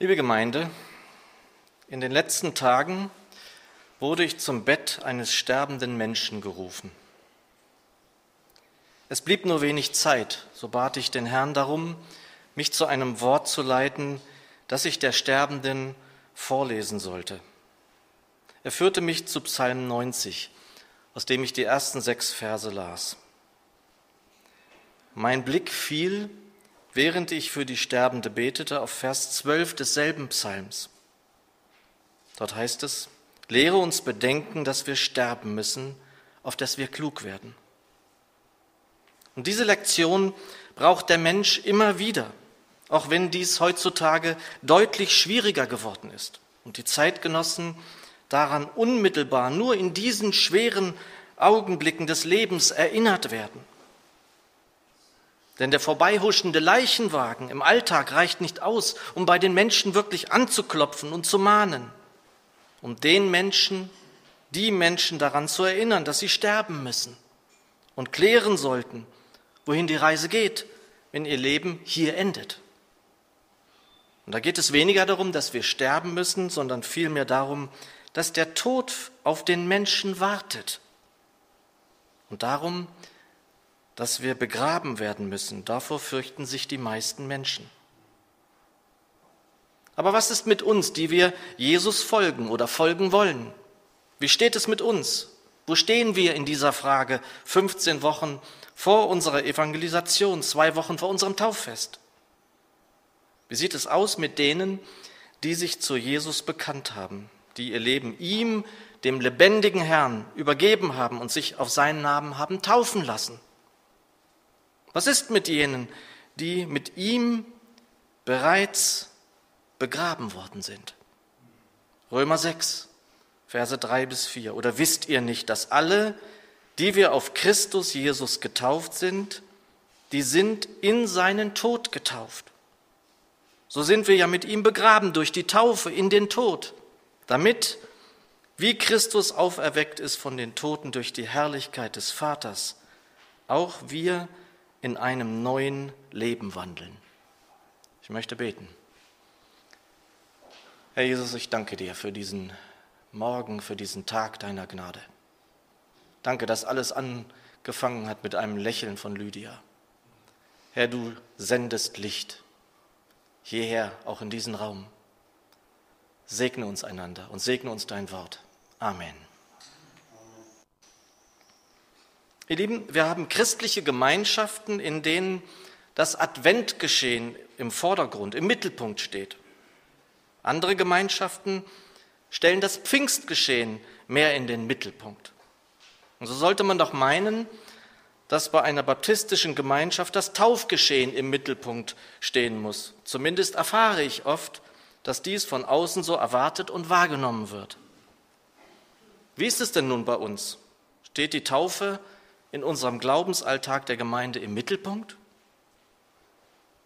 Liebe Gemeinde, in den letzten Tagen wurde ich zum Bett eines sterbenden Menschen gerufen. Es blieb nur wenig Zeit, so bat ich den Herrn darum, mich zu einem Wort zu leiten, das ich der Sterbenden vorlesen sollte. Er führte mich zu Psalm 90, aus dem ich die ersten sechs Verse las. Mein Blick fiel, während ich für die Sterbende betete, auf Vers 12 desselben Psalms. Dort heißt es, lehre uns bedenken, dass wir sterben müssen, auf dass wir klug werden. Und diese Lektion braucht der Mensch immer wieder, auch wenn dies heutzutage deutlich schwieriger geworden ist und die Zeitgenossen daran unmittelbar nur in diesen schweren Augenblicken des Lebens erinnert werden. Denn der vorbeihuschende Leichenwagen im Alltag reicht nicht aus, um bei den Menschen wirklich anzuklopfen und zu mahnen, um den Menschen, die Menschen daran zu erinnern, dass sie sterben müssen und klären sollten, wohin die Reise geht, wenn ihr Leben hier endet. Und da geht es weniger darum, dass wir sterben müssen, sondern vielmehr darum, dass der Tod auf den Menschen wartet. Und darum, dass wir begraben werden müssen. Davor fürchten sich die meisten Menschen. Aber was ist mit uns, die wir Jesus folgen oder folgen wollen? Wie steht es mit uns? Wo stehen wir in dieser Frage 15 Wochen vor unserer Evangelisation, zwei Wochen vor unserem Tauffest? Wie sieht es aus mit denen, die sich zu Jesus bekannt haben, die ihr Leben ihm, dem lebendigen Herrn, übergeben haben und sich auf seinen Namen haben taufen lassen? Was ist mit jenen, die mit ihm bereits begraben worden sind? Römer 6, Verse 3 bis 4. Oder wisst ihr nicht, dass alle, die wir auf Christus Jesus getauft sind, die sind in seinen Tod getauft. So sind wir ja mit ihm begraben durch die Taufe in den Tod, damit, wie Christus auferweckt ist von den Toten durch die Herrlichkeit des Vaters, auch wir in einem neuen Leben wandeln. Ich möchte beten. Herr Jesus, ich danke dir für diesen Morgen, für diesen Tag deiner Gnade. Danke, dass alles angefangen hat mit einem Lächeln von Lydia. Herr, du sendest Licht hierher, auch in diesen Raum. Segne uns einander und segne uns dein Wort. Amen. Ihr Lieben, wir haben christliche Gemeinschaften, in denen das Adventgeschehen im Vordergrund, im Mittelpunkt steht. Andere Gemeinschaften stellen das Pfingstgeschehen mehr in den Mittelpunkt. Und so sollte man doch meinen, dass bei einer baptistischen Gemeinschaft das Taufgeschehen im Mittelpunkt stehen muss. Zumindest erfahre ich oft, dass dies von außen so erwartet und wahrgenommen wird. Wie ist es denn nun bei uns? Steht die Taufe in unserem Glaubensalltag der Gemeinde im Mittelpunkt?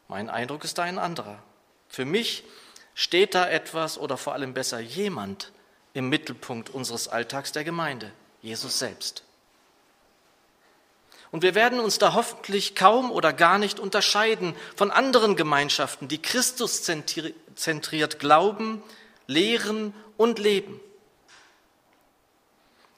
Mein Eindruck ist da ein anderer. Für mich steht da etwas oder vor allem besser jemand im Mittelpunkt unseres Alltags der Gemeinde, Jesus selbst. Und wir werden uns da hoffentlich kaum oder gar nicht unterscheiden von anderen Gemeinschaften, die Christus zentriert glauben, lehren und leben.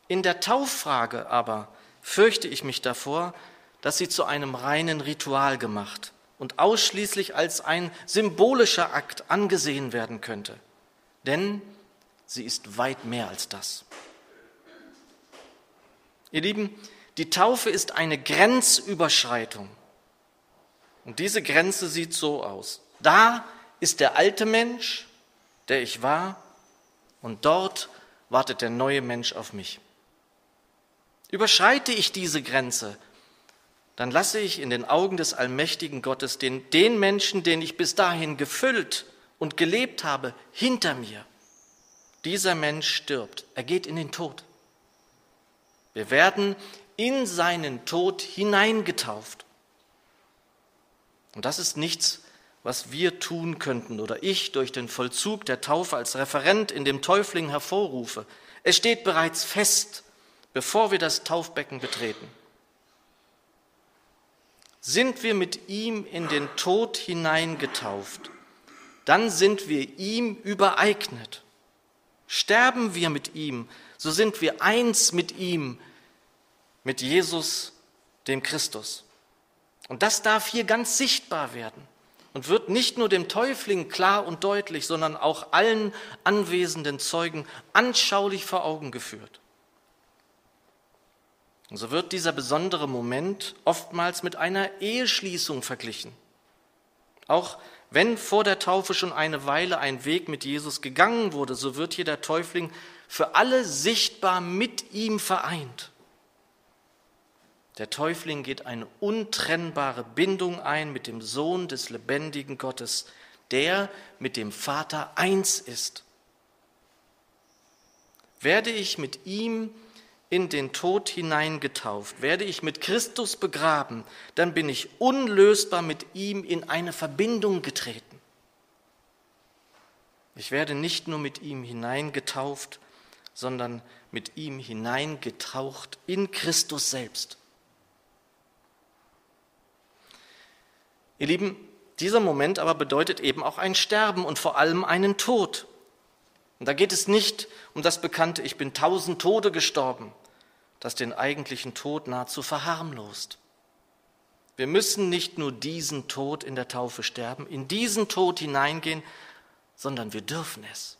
In der Tauffrage aber fürchte ich mich davor, dass sie zu einem reinen Ritual gemacht und ausschließlich als ein symbolischer Akt angesehen werden könnte. Denn sie ist weit mehr als das. Ihr Lieben, die Taufe ist eine Grenzüberschreitung. Und diese Grenze sieht so aus. Da ist der alte Mensch, der ich war, und dort wartet der neue Mensch auf mich. Überschreite ich diese Grenze, dann lasse ich in den Augen des allmächtigen Gottes den, den Menschen, den ich bis dahin gefüllt und gelebt habe, hinter mir. Dieser Mensch stirbt, er geht in den Tod. Wir werden in seinen Tod hineingetauft. Und das ist nichts, was wir tun könnten oder ich durch den Vollzug der Taufe als Referent in dem Täufling hervorrufe. Es steht bereits fest, bevor wir das Taufbecken betreten. Sind wir mit ihm in den Tod hineingetauft, dann sind wir ihm übereignet. Sterben wir mit ihm, so sind wir eins mit ihm, mit Jesus, dem Christus. Und das darf hier ganz sichtbar werden und wird nicht nur dem Täufling klar und deutlich, sondern auch allen anwesenden Zeugen anschaulich vor Augen geführt. Und so wird dieser besondere Moment oftmals mit einer Eheschließung verglichen. Auch wenn vor der Taufe schon eine Weile ein Weg mit Jesus gegangen wurde, so wird hier der Täufling für alle sichtbar mit ihm vereint. Der Täufling geht eine untrennbare Bindung ein mit dem Sohn des lebendigen Gottes, der mit dem Vater eins ist. Werde ich mit ihm in den Tod hineingetauft, werde ich mit Christus begraben, dann bin ich unlösbar mit ihm in eine Verbindung getreten. Ich werde nicht nur mit ihm hineingetauft, sondern mit ihm hineingetaucht in Christus selbst. Ihr Lieben, dieser Moment aber bedeutet eben auch ein Sterben und vor allem einen Tod. Und da geht es nicht um das bekannte Ich bin tausend Tode gestorben, das den eigentlichen Tod nahezu verharmlost. Wir müssen nicht nur diesen Tod in der Taufe sterben, in diesen Tod hineingehen, sondern wir dürfen es.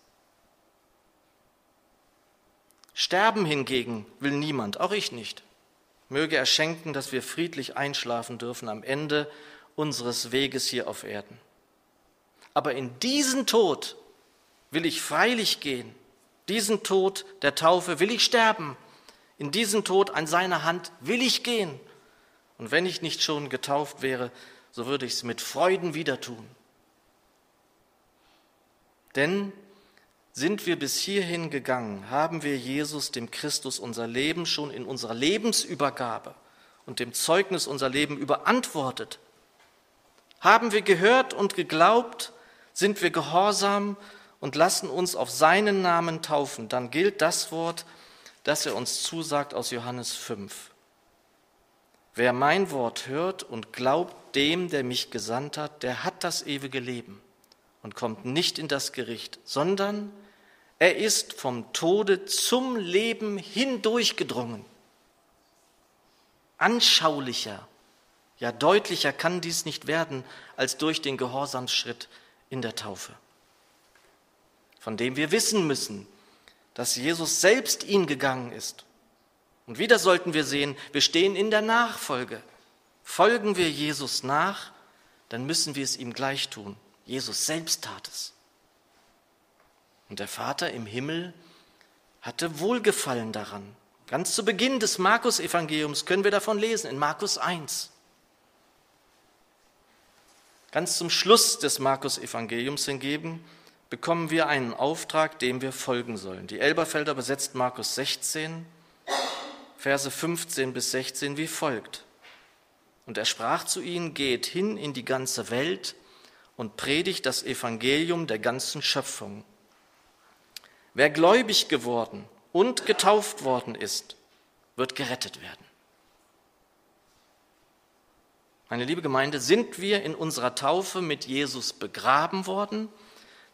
Sterben hingegen will niemand, auch ich nicht. Möge er schenken, dass wir friedlich einschlafen dürfen am Ende unseres Weges hier auf Erden. Aber in diesen Tod will ich freilich gehen. Diesen Tod der Taufe will ich sterben. In diesen Tod an seiner Hand will ich gehen. Und wenn ich nicht schon getauft wäre, so würde ich es mit Freuden wieder tun. Denn sind wir bis hierhin gegangen, haben wir Jesus, dem Christus, unser Leben schon in unserer Lebensübergabe und dem Zeugnis unser Leben überantwortet. Haben wir gehört und geglaubt, sind wir gehorsam und lassen uns auf seinen Namen taufen, dann gilt das Wort, das er uns zusagt aus Johannes 5. Wer mein Wort hört und glaubt dem, der mich gesandt hat, der hat das ewige Leben und kommt nicht in das Gericht, sondern er ist vom Tode zum Leben hindurchgedrungen. Anschaulicher ja, deutlicher kann dies nicht werden als durch den Gehorsamsschritt in der Taufe, von dem wir wissen müssen, dass Jesus selbst ihn gegangen ist. Und wieder sollten wir sehen, wir stehen in der Nachfolge. Folgen wir Jesus nach, dann müssen wir es ihm gleich tun. Jesus selbst tat es. Und der Vater im Himmel hatte Wohlgefallen daran. Ganz zu Beginn des Markus-Evangeliums können wir davon lesen, in Markus 1. Ganz zum Schluss des Markus-Evangeliums hingegen bekommen wir einen Auftrag, dem wir folgen sollen. Die Elberfelder besetzt Markus 16, Verse 15 bis 16 wie folgt. Und er sprach zu ihnen, geht hin in die ganze Welt und predigt das Evangelium der ganzen Schöpfung. Wer gläubig geworden und getauft worden ist, wird gerettet werden. Meine liebe Gemeinde, sind wir in unserer Taufe mit Jesus begraben worden,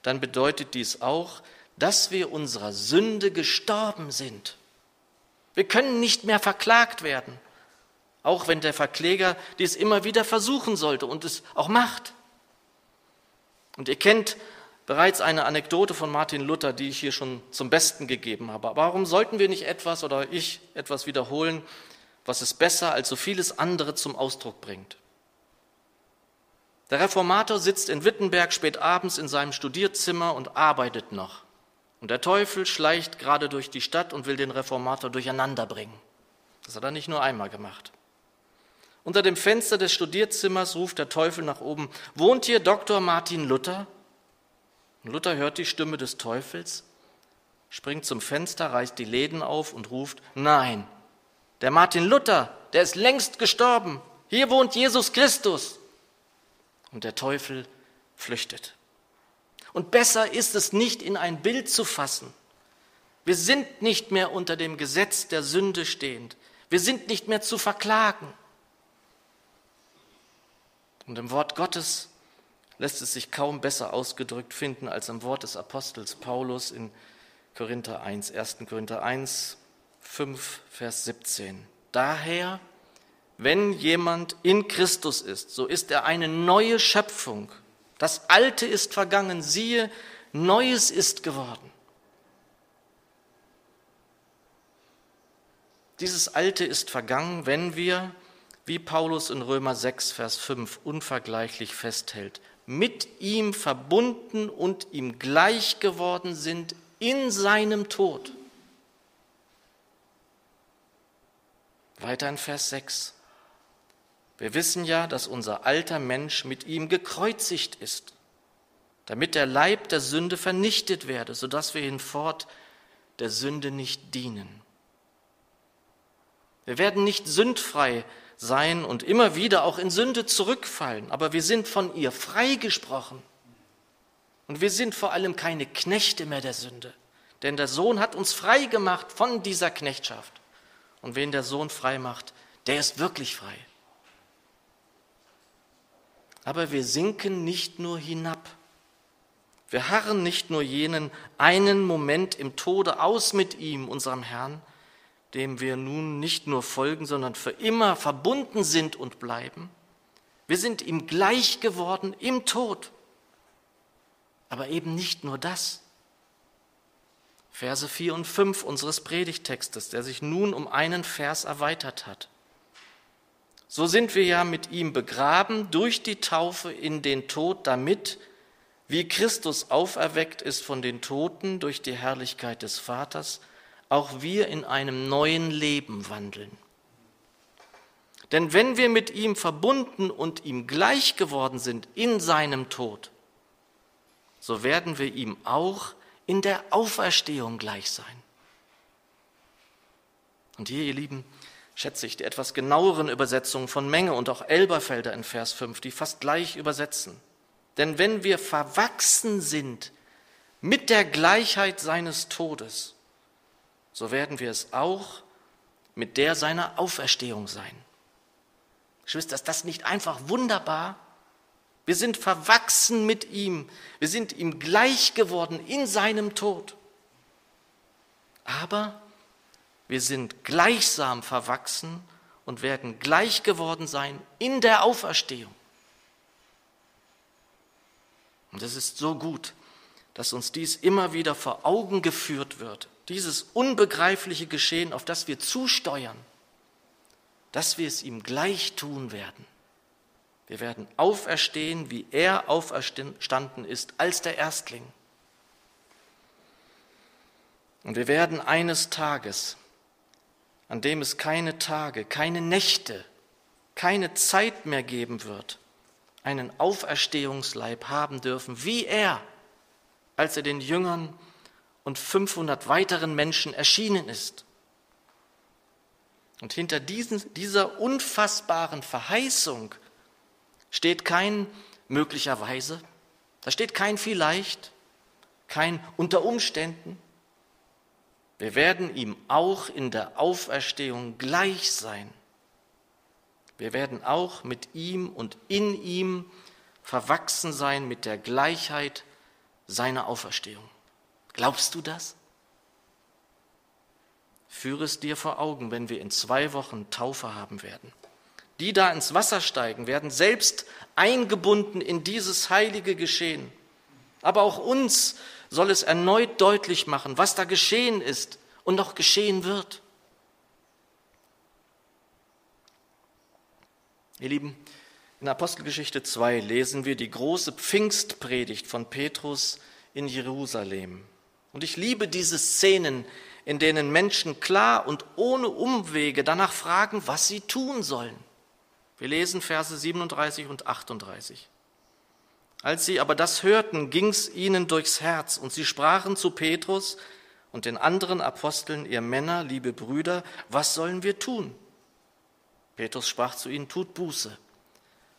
dann bedeutet dies auch, dass wir unserer Sünde gestorben sind. Wir können nicht mehr verklagt werden, auch wenn der Verkläger dies immer wieder versuchen sollte und es auch macht. Und ihr kennt bereits eine Anekdote von Martin Luther, die ich hier schon zum Besten gegeben habe. Warum sollten wir nicht etwas oder ich etwas wiederholen, was es besser als so vieles andere zum Ausdruck bringt? Der Reformator sitzt in Wittenberg spät abends in seinem Studierzimmer und arbeitet noch. Und der Teufel schleicht gerade durch die Stadt und will den Reformator durcheinander bringen. Das hat er nicht nur einmal gemacht. Unter dem Fenster des Studierzimmers ruft der Teufel nach oben, wohnt hier Dr. Martin Luther? Und Luther hört die Stimme des Teufels, springt zum Fenster, reißt die Läden auf und ruft, nein, der Martin Luther, der ist längst gestorben. Hier wohnt Jesus Christus und der Teufel flüchtet. Und besser ist es nicht in ein Bild zu fassen. Wir sind nicht mehr unter dem Gesetz der Sünde stehend. Wir sind nicht mehr zu verklagen. Und im Wort Gottes lässt es sich kaum besser ausgedrückt finden als im Wort des Apostels Paulus in Korinther 1, 1. Korinther 1, 5, Vers 17. Daher, wenn jemand in Christus ist, so ist er eine neue Schöpfung. Das Alte ist vergangen, siehe, Neues ist geworden. Dieses Alte ist vergangen, wenn wir, wie Paulus in Römer 6, Vers 5 unvergleichlich festhält, mit ihm verbunden und ihm gleich geworden sind in seinem Tod. Weiter in Vers 6. Wir wissen ja, dass unser alter Mensch mit ihm gekreuzigt ist, damit der Leib der Sünde vernichtet werde, sodass wir hinfort der Sünde nicht dienen. Wir werden nicht sündfrei sein und immer wieder auch in Sünde zurückfallen, aber wir sind von ihr freigesprochen. Und wir sind vor allem keine Knechte mehr der Sünde, denn der Sohn hat uns frei gemacht von dieser Knechtschaft. Und wen der Sohn frei macht, der ist wirklich frei. Aber wir sinken nicht nur hinab. Wir harren nicht nur jenen einen Moment im Tode aus mit ihm, unserem Herrn, dem wir nun nicht nur folgen, sondern für immer verbunden sind und bleiben. Wir sind ihm gleich geworden im Tod. Aber eben nicht nur das. Verse 4 und 5 unseres Predigtextes, der sich nun um einen Vers erweitert hat. So sind wir ja mit ihm begraben durch die Taufe in den Tod, damit, wie Christus auferweckt ist von den Toten durch die Herrlichkeit des Vaters, auch wir in einem neuen Leben wandeln. Denn wenn wir mit ihm verbunden und ihm gleich geworden sind in seinem Tod, so werden wir ihm auch in der Auferstehung gleich sein. Und hier, ihr Lieben, schätze ich die etwas genaueren Übersetzungen von Menge und auch Elberfelder in Vers 5, die fast gleich übersetzen. Denn wenn wir verwachsen sind mit der Gleichheit seines Todes, so werden wir es auch mit der seiner Auferstehung sein. Geschwister, ist das nicht einfach wunderbar? Wir sind verwachsen mit ihm. Wir sind ihm gleich geworden in seinem Tod. Aber wir sind gleichsam verwachsen und werden gleich geworden sein in der Auferstehung. Und es ist so gut, dass uns dies immer wieder vor Augen geführt wird dieses unbegreifliche Geschehen, auf das wir zusteuern, dass wir es ihm gleich tun werden. Wir werden auferstehen, wie er auferstanden ist, als der Erstling. Und wir werden eines Tages, an dem es keine Tage, keine Nächte, keine Zeit mehr geben wird, einen Auferstehungsleib haben dürfen, wie er, als er den Jüngern und 500 weiteren Menschen erschienen ist. Und hinter diesen, dieser unfassbaren Verheißung steht kein möglicherweise, da steht kein vielleicht, kein unter Umständen. Wir werden ihm auch in der Auferstehung gleich sein. Wir werden auch mit ihm und in ihm verwachsen sein mit der Gleichheit seiner Auferstehung. Glaubst du das? Führe es dir vor Augen, wenn wir in zwei Wochen Taufe haben werden. Die da ins Wasser steigen, werden selbst eingebunden in dieses heilige Geschehen. Aber auch uns soll es erneut deutlich machen, was da geschehen ist und noch geschehen wird. Ihr Lieben, in Apostelgeschichte 2 lesen wir die große Pfingstpredigt von Petrus in Jerusalem. Und ich liebe diese Szenen, in denen Menschen klar und ohne Umwege danach fragen, was sie tun sollen. Wir lesen Verse 37 und 38. Als sie aber das hörten, ging's ihnen durchs Herz, und sie sprachen zu Petrus und den anderen Aposteln, ihr Männer, liebe Brüder, was sollen wir tun? Petrus sprach zu ihnen, tut Buße,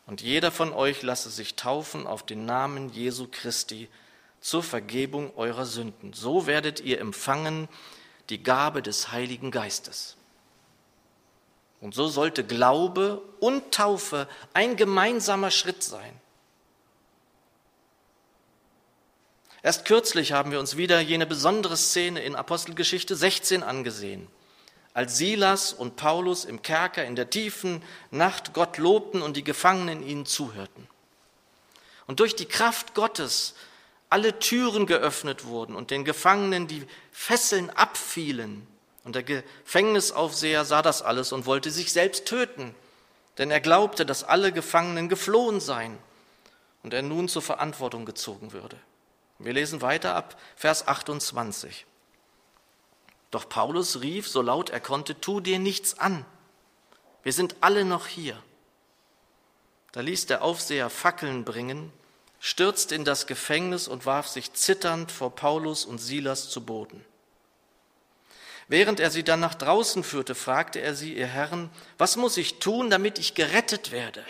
und jeder von euch lasse sich taufen auf den Namen Jesu Christi zur Vergebung eurer Sünden. So werdet ihr empfangen die Gabe des Heiligen Geistes. Und so sollte Glaube und Taufe ein gemeinsamer Schritt sein. Erst kürzlich haben wir uns wieder jene besondere Szene in Apostelgeschichte 16 angesehen, als Silas und Paulus im Kerker in der tiefen Nacht Gott lobten und die Gefangenen ihnen zuhörten. Und durch die Kraft Gottes alle Türen geöffnet wurden und den Gefangenen die Fesseln abfielen. Und der Gefängnisaufseher sah das alles und wollte sich selbst töten, denn er glaubte, dass alle Gefangenen geflohen seien und er nun zur Verantwortung gezogen würde. Wir lesen weiter ab Vers 28. Doch Paulus rief, so laut er konnte, tu dir nichts an. Wir sind alle noch hier. Da ließ der Aufseher Fackeln bringen, stürzte in das Gefängnis und warf sich zitternd vor Paulus und Silas zu Boden. Während er sie dann nach draußen führte, fragte er sie, ihr Herren, was muss ich tun, damit ich gerettet werde?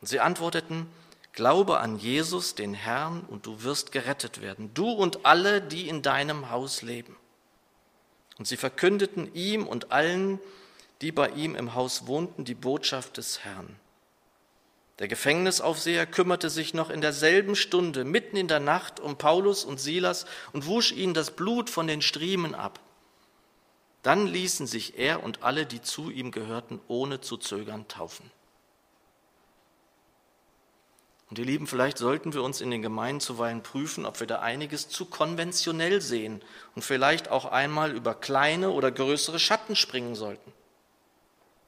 Und sie antworteten, Glaube an Jesus, den Herrn, und du wirst gerettet werden, du und alle, die in deinem Haus leben. Und sie verkündeten ihm und allen, die bei ihm im Haus wohnten, die Botschaft des Herrn. Der Gefängnisaufseher kümmerte sich noch in derselben Stunde, mitten in der Nacht, um Paulus und Silas und wusch ihnen das Blut von den Striemen ab. Dann ließen sich er und alle, die zu ihm gehörten, ohne zu zögern taufen. Und ihr Lieben, vielleicht sollten wir uns in den Gemeinden zuweilen prüfen, ob wir da einiges zu konventionell sehen und vielleicht auch einmal über kleine oder größere Schatten springen sollten.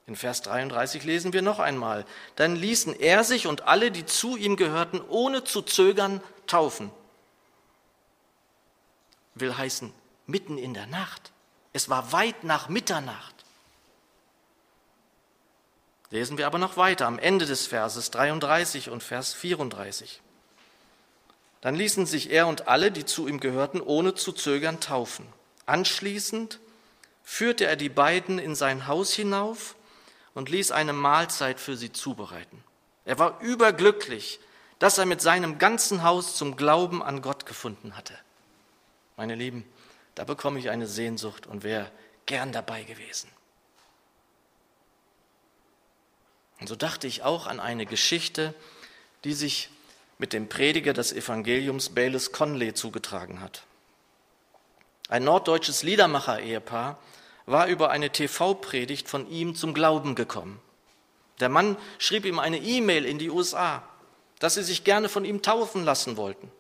In Vers 33 lesen wir noch einmal, dann ließen er sich und alle, die zu ihm gehörten, ohne zu zögern taufen. Will heißen, mitten in der Nacht. Es war weit nach Mitternacht. Lesen wir aber noch weiter am Ende des Verses 33 und Vers 34. Dann ließen sich er und alle, die zu ihm gehörten, ohne zu zögern taufen. Anschließend führte er die beiden in sein Haus hinauf und ließ eine Mahlzeit für sie zubereiten. Er war überglücklich, dass er mit seinem ganzen Haus zum Glauben an Gott gefunden hatte. Meine Lieben, da bekomme ich eine Sehnsucht und wäre gern dabei gewesen. Und so dachte ich auch an eine Geschichte, die sich mit dem Prediger des Evangeliums Bayless Conley zugetragen hat. Ein norddeutsches Liedermacher-Ehepaar war über eine TV-Predigt von ihm zum Glauben gekommen. Der Mann schrieb ihm eine E-Mail in die USA, dass sie sich gerne von ihm taufen lassen wollten.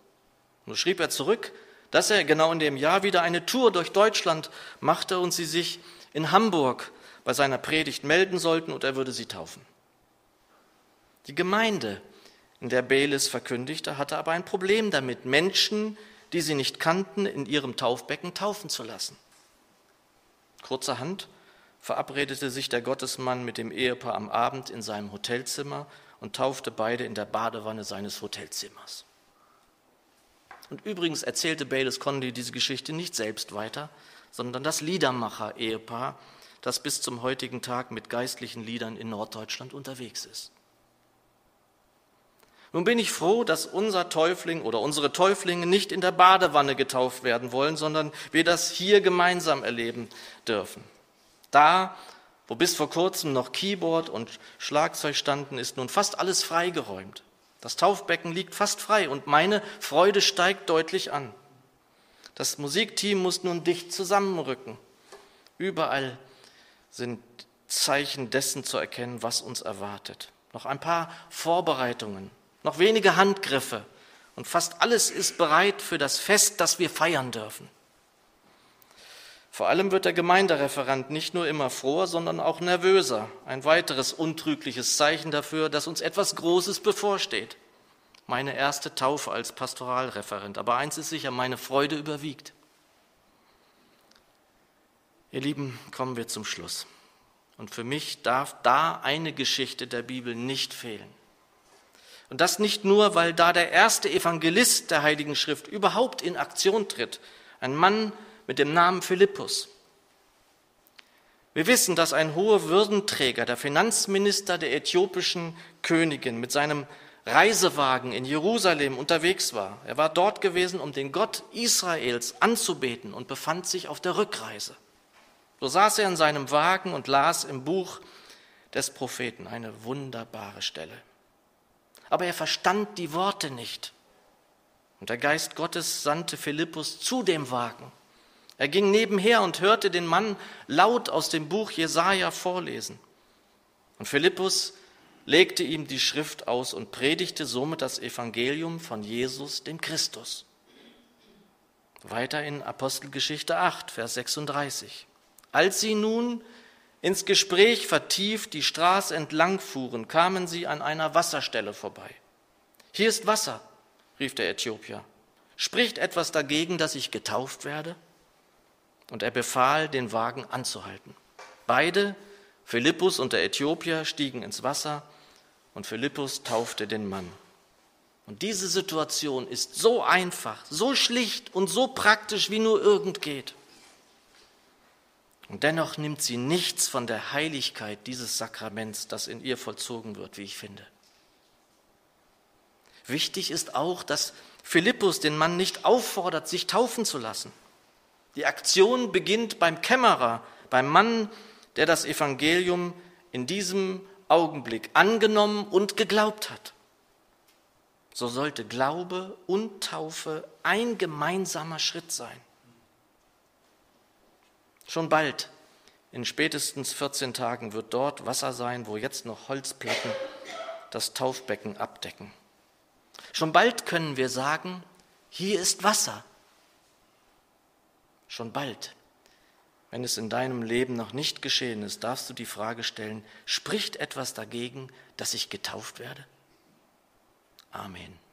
Nur schrieb er zurück, dass er genau in dem Jahr wieder eine Tour durch Deutschland machte und sie sich in Hamburg bei seiner Predigt melden sollten und er würde sie taufen. Die Gemeinde, in der Belis verkündigte, hatte aber ein Problem damit, Menschen, die sie nicht kannten, in ihrem Taufbecken taufen zu lassen. Kurzerhand verabredete sich der Gottesmann mit dem Ehepaar am Abend in seinem Hotelzimmer und taufte beide in der Badewanne seines Hotelzimmers. Und übrigens erzählte Baylis Conley diese Geschichte nicht selbst weiter, sondern das Liedermacher-Ehepaar, das bis zum heutigen Tag mit geistlichen Liedern in Norddeutschland unterwegs ist. Nun bin ich froh, dass unser Täufling oder unsere Täuflinge nicht in der Badewanne getauft werden wollen, sondern wir das hier gemeinsam erleben dürfen. Da, wo bis vor kurzem noch Keyboard und Schlagzeug standen, ist nun fast alles freigeräumt. Das Taufbecken liegt fast frei und meine Freude steigt deutlich an. Das Musikteam muss nun dicht zusammenrücken. Überall sind Zeichen dessen zu erkennen, was uns erwartet. Noch ein paar Vorbereitungen noch wenige Handgriffe und fast alles ist bereit für das Fest, das wir feiern dürfen. Vor allem wird der Gemeindereferent nicht nur immer froher, sondern auch nervöser. Ein weiteres untrügliches Zeichen dafür, dass uns etwas Großes bevorsteht. Meine erste Taufe als Pastoralreferent. Aber eins ist sicher, meine Freude überwiegt. Ihr Lieben, kommen wir zum Schluss. Und für mich darf da eine Geschichte der Bibel nicht fehlen. Und das nicht nur, weil da der erste Evangelist der Heiligen Schrift überhaupt in Aktion tritt, ein Mann mit dem Namen Philippus. Wir wissen, dass ein hoher Würdenträger, der Finanzminister der äthiopischen Königin, mit seinem Reisewagen in Jerusalem unterwegs war. Er war dort gewesen, um den Gott Israels anzubeten und befand sich auf der Rückreise. So saß er in seinem Wagen und las im Buch des Propheten eine wunderbare Stelle aber er verstand die Worte nicht. Und der Geist Gottes sandte Philippus zu dem Wagen. Er ging nebenher und hörte den Mann laut aus dem Buch Jesaja vorlesen. Und Philippus legte ihm die Schrift aus und predigte somit das Evangelium von Jesus, dem Christus. Weiter in Apostelgeschichte 8, Vers 36. Als sie nun ins Gespräch vertieft die Straße entlang fuhren, kamen sie an einer Wasserstelle vorbei. Hier ist Wasser, rief der Äthiopier. Spricht etwas dagegen, dass ich getauft werde? Und er befahl, den Wagen anzuhalten. Beide, Philippus und der Äthiopier, stiegen ins Wasser und Philippus taufte den Mann. Und diese Situation ist so einfach, so schlicht und so praktisch, wie nur irgend geht. Und dennoch nimmt sie nichts von der Heiligkeit dieses Sakraments, das in ihr vollzogen wird, wie ich finde. Wichtig ist auch, dass Philippus den Mann nicht auffordert, sich taufen zu lassen. Die Aktion beginnt beim Kämmerer, beim Mann, der das Evangelium in diesem Augenblick angenommen und geglaubt hat. So sollte Glaube und Taufe ein gemeinsamer Schritt sein. Schon bald, in spätestens 14 Tagen, wird dort Wasser sein, wo jetzt noch Holzplatten das Taufbecken abdecken. Schon bald können wir sagen, hier ist Wasser. Schon bald. Wenn es in deinem Leben noch nicht geschehen ist, darfst du die Frage stellen, spricht etwas dagegen, dass ich getauft werde? Amen.